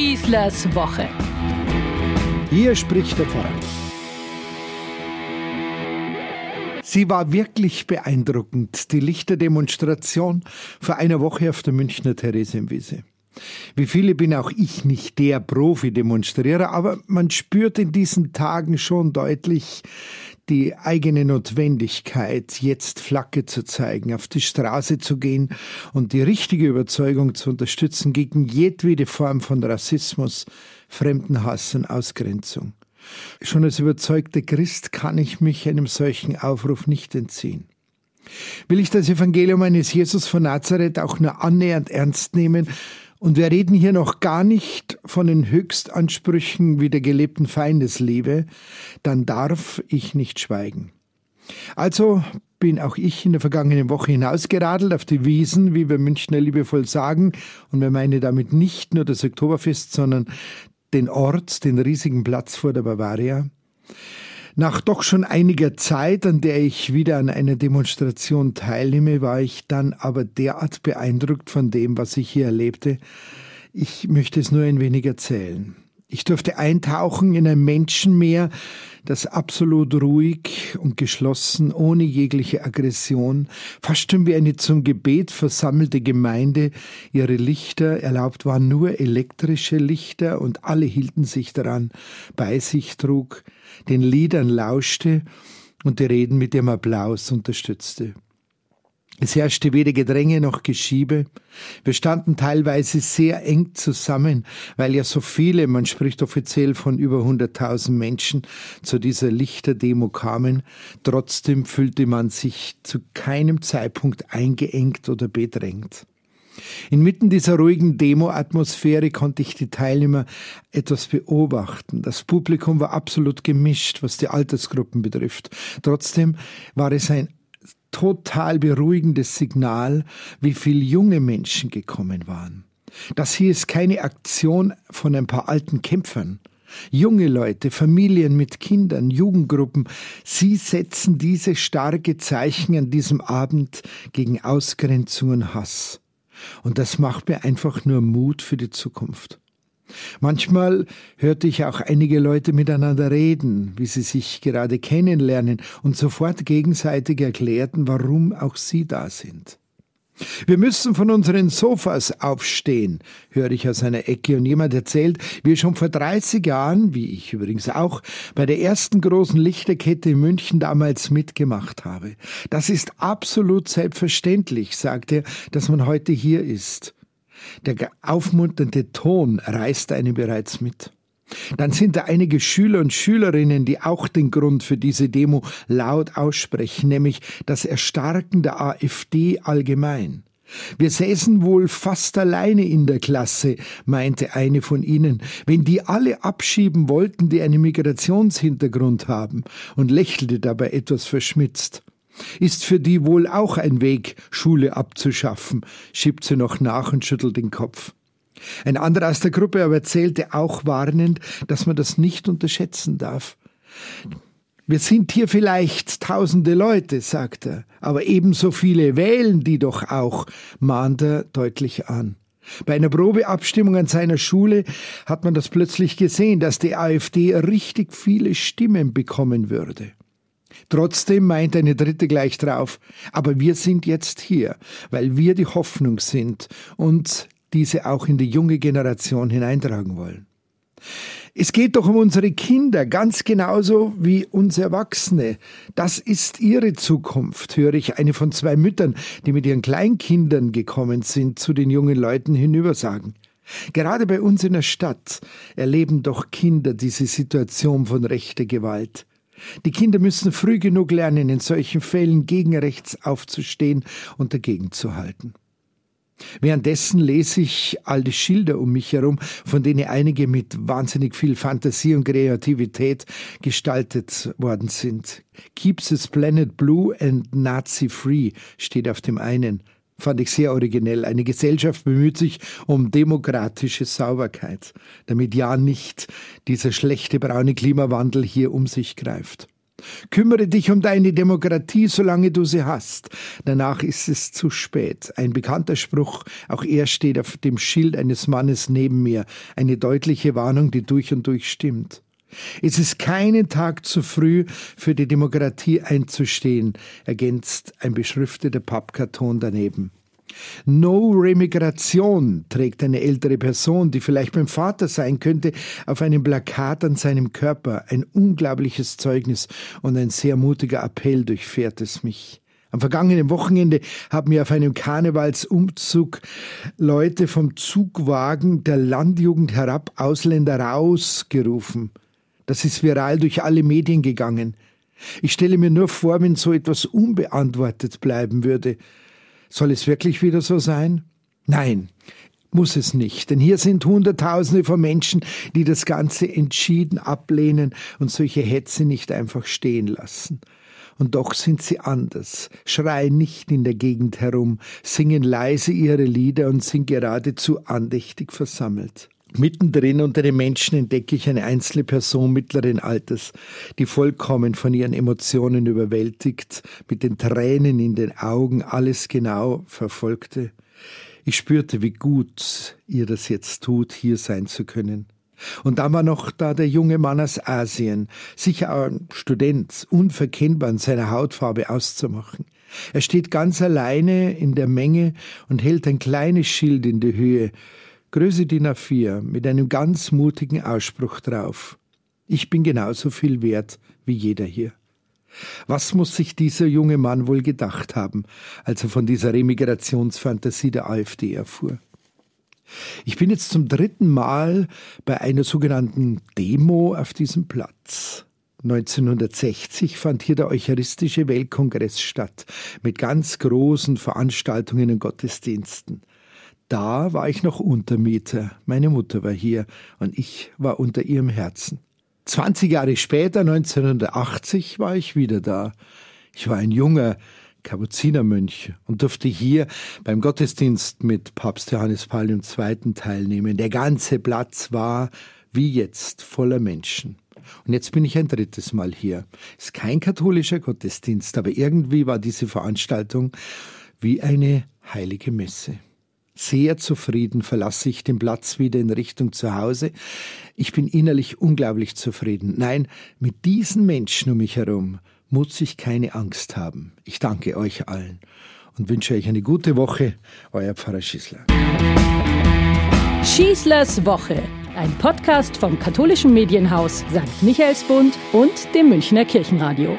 Schießlers Woche. Hier spricht der Pfarrer. Sie war wirklich beeindruckend, die Lichterdemonstration vor einer Woche auf der Münchner Theresienwiese. Wie viele bin auch ich nicht der Profi-Demonstrierer, aber man spürt in diesen Tagen schon deutlich die eigene Notwendigkeit, jetzt Flagge zu zeigen, auf die Straße zu gehen und die richtige Überzeugung zu unterstützen gegen jedwede Form von Rassismus, Fremdenhass und Ausgrenzung. Schon als überzeugter Christ kann ich mich einem solchen Aufruf nicht entziehen. Will ich das Evangelium eines Jesus von Nazareth auch nur annähernd ernst nehmen, und wir reden hier noch gar nicht von den Höchstansprüchen wie der gelebten Feindesliebe, dann darf ich nicht schweigen. Also bin auch ich in der vergangenen Woche hinausgeradelt auf die Wiesen, wie wir Münchner liebevoll sagen, und wir meinen damit nicht nur das Oktoberfest, sondern den Ort, den riesigen Platz vor der Bavaria. Nach doch schon einiger Zeit, an der ich wieder an einer Demonstration teilnehme, war ich dann aber derart beeindruckt von dem, was ich hier erlebte. Ich möchte es nur ein wenig erzählen. Ich durfte eintauchen in ein Menschenmeer, das absolut ruhig und geschlossen, ohne jegliche Aggression, fast schon wie eine zum Gebet versammelte Gemeinde, ihre Lichter, erlaubt waren nur elektrische Lichter und alle hielten sich daran, bei sich trug, den Liedern lauschte und die Reden mit dem Applaus unterstützte. Es herrschte weder Gedränge noch Geschiebe. Wir standen teilweise sehr eng zusammen, weil ja so viele, man spricht offiziell von über 100.000 Menschen, zu dieser Lichterdemo kamen. Trotzdem fühlte man sich zu keinem Zeitpunkt eingeengt oder bedrängt. Inmitten dieser ruhigen Demo-Atmosphäre konnte ich die Teilnehmer etwas beobachten. Das Publikum war absolut gemischt, was die Altersgruppen betrifft. Trotzdem war es ein total beruhigendes Signal, wie viele junge Menschen gekommen waren. Das hier ist keine Aktion von ein paar alten Kämpfern. Junge Leute, Familien mit Kindern, Jugendgruppen, sie setzen diese starke Zeichen an diesem Abend gegen Ausgrenzung und Hass. Und das macht mir einfach nur Mut für die Zukunft. Manchmal hörte ich auch einige Leute miteinander reden, wie sie sich gerade kennenlernen und sofort gegenseitig erklärten, warum auch sie da sind. Wir müssen von unseren Sofas aufstehen, höre ich aus einer Ecke und jemand erzählt, wie er schon vor 30 Jahren, wie ich übrigens auch, bei der ersten großen Lichterkette in München damals mitgemacht habe. Das ist absolut selbstverständlich, sagt er, dass man heute hier ist. Der aufmunternde Ton reißt einen bereits mit. Dann sind da einige Schüler und Schülerinnen, die auch den Grund für diese Demo laut aussprechen, nämlich das Erstarken der AfD allgemein. Wir säßen wohl fast alleine in der Klasse, meinte eine von ihnen, wenn die alle abschieben wollten, die einen Migrationshintergrund haben, und lächelte dabei etwas verschmitzt. Ist für die wohl auch ein Weg, Schule abzuschaffen, schiebt sie noch nach und schüttelt den Kopf. Ein anderer aus der Gruppe aber erzählte auch warnend, dass man das nicht unterschätzen darf. Wir sind hier vielleicht tausende Leute, sagt er, aber ebenso viele wählen die doch auch, mahnt er deutlich an. Bei einer Probeabstimmung an seiner Schule hat man das plötzlich gesehen, dass die AfD richtig viele Stimmen bekommen würde. Trotzdem meint eine dritte gleich drauf, aber wir sind jetzt hier, weil wir die Hoffnung sind und diese auch in die junge Generation hineintragen wollen. Es geht doch um unsere Kinder, ganz genauso wie uns Erwachsene. Das ist ihre Zukunft, höre ich eine von zwei Müttern, die mit ihren Kleinkindern gekommen sind, zu den jungen Leuten hinüber sagen. Gerade bei uns in der Stadt erleben doch Kinder diese Situation von rechter Gewalt. Die Kinder müssen früh genug lernen, in solchen Fällen gegen rechts aufzustehen und dagegen zu halten. Währenddessen lese ich all die Schilder um mich herum, von denen einige mit wahnsinnig viel Fantasie und Kreativität gestaltet worden sind. Keeps this planet blue and Nazi free steht auf dem einen. Fand ich sehr originell. Eine Gesellschaft bemüht sich um demokratische Sauberkeit, damit ja nicht dieser schlechte braune Klimawandel hier um sich greift. Kümmere dich um deine Demokratie, solange du sie hast. Danach ist es zu spät. Ein bekannter Spruch, auch er steht auf dem Schild eines Mannes neben mir. Eine deutliche Warnung, die durch und durch stimmt. Es ist keinen Tag zu früh, für die Demokratie einzustehen, ergänzt ein beschrifteter Pappkarton daneben. No Remigration trägt eine ältere Person, die vielleicht beim Vater sein könnte, auf einem Plakat an seinem Körper. Ein unglaubliches Zeugnis und ein sehr mutiger Appell durchfährt es mich. Am vergangenen Wochenende haben mir auf einem Karnevalsumzug Leute vom Zugwagen der Landjugend herab Ausländer rausgerufen. Das ist viral durch alle Medien gegangen. Ich stelle mir nur vor, wenn so etwas unbeantwortet bleiben würde. Soll es wirklich wieder so sein? Nein, muss es nicht, denn hier sind Hunderttausende von Menschen, die das Ganze entschieden ablehnen und solche Hetze nicht einfach stehen lassen. Und doch sind sie anders, schreien nicht in der Gegend herum, singen leise ihre Lieder und sind geradezu andächtig versammelt. Mittendrin unter den Menschen entdecke ich eine einzelne Person mittleren Alters, die vollkommen von ihren Emotionen überwältigt, mit den Tränen in den Augen alles genau verfolgte. Ich spürte, wie gut ihr das jetzt tut, hier sein zu können. Und dann war noch da der junge Mann aus Asien, sicher ein Student, unverkennbar in seiner Hautfarbe auszumachen. Er steht ganz alleine in der Menge und hält ein kleines Schild in die Höhe, Größe DIN A4 mit einem ganz mutigen Ausspruch drauf. Ich bin genauso viel wert wie jeder hier. Was muss sich dieser junge Mann wohl gedacht haben, als er von dieser Remigrationsfantasie der AfD erfuhr? Ich bin jetzt zum dritten Mal bei einer sogenannten Demo auf diesem Platz. 1960 fand hier der Eucharistische Weltkongress statt, mit ganz großen Veranstaltungen und Gottesdiensten. Da war ich noch Untermieter. Meine Mutter war hier und ich war unter ihrem Herzen. 20 Jahre später, 1980, war ich wieder da. Ich war ein junger Kapuzinermönch und durfte hier beim Gottesdienst mit Papst Johannes Paul II. teilnehmen. Der ganze Platz war wie jetzt voller Menschen. Und jetzt bin ich ein drittes Mal hier. Ist kein katholischer Gottesdienst, aber irgendwie war diese Veranstaltung wie eine heilige Messe. Sehr zufrieden verlasse ich den Platz wieder in Richtung zu Hause. Ich bin innerlich unglaublich zufrieden. Nein, mit diesen Menschen um mich herum muss ich keine Angst haben. Ich danke euch allen und wünsche euch eine gute Woche. Euer Pfarrer Schießler. Schießlers Woche, ein Podcast vom katholischen Medienhaus St. Michaelsbund und dem Münchner Kirchenradio.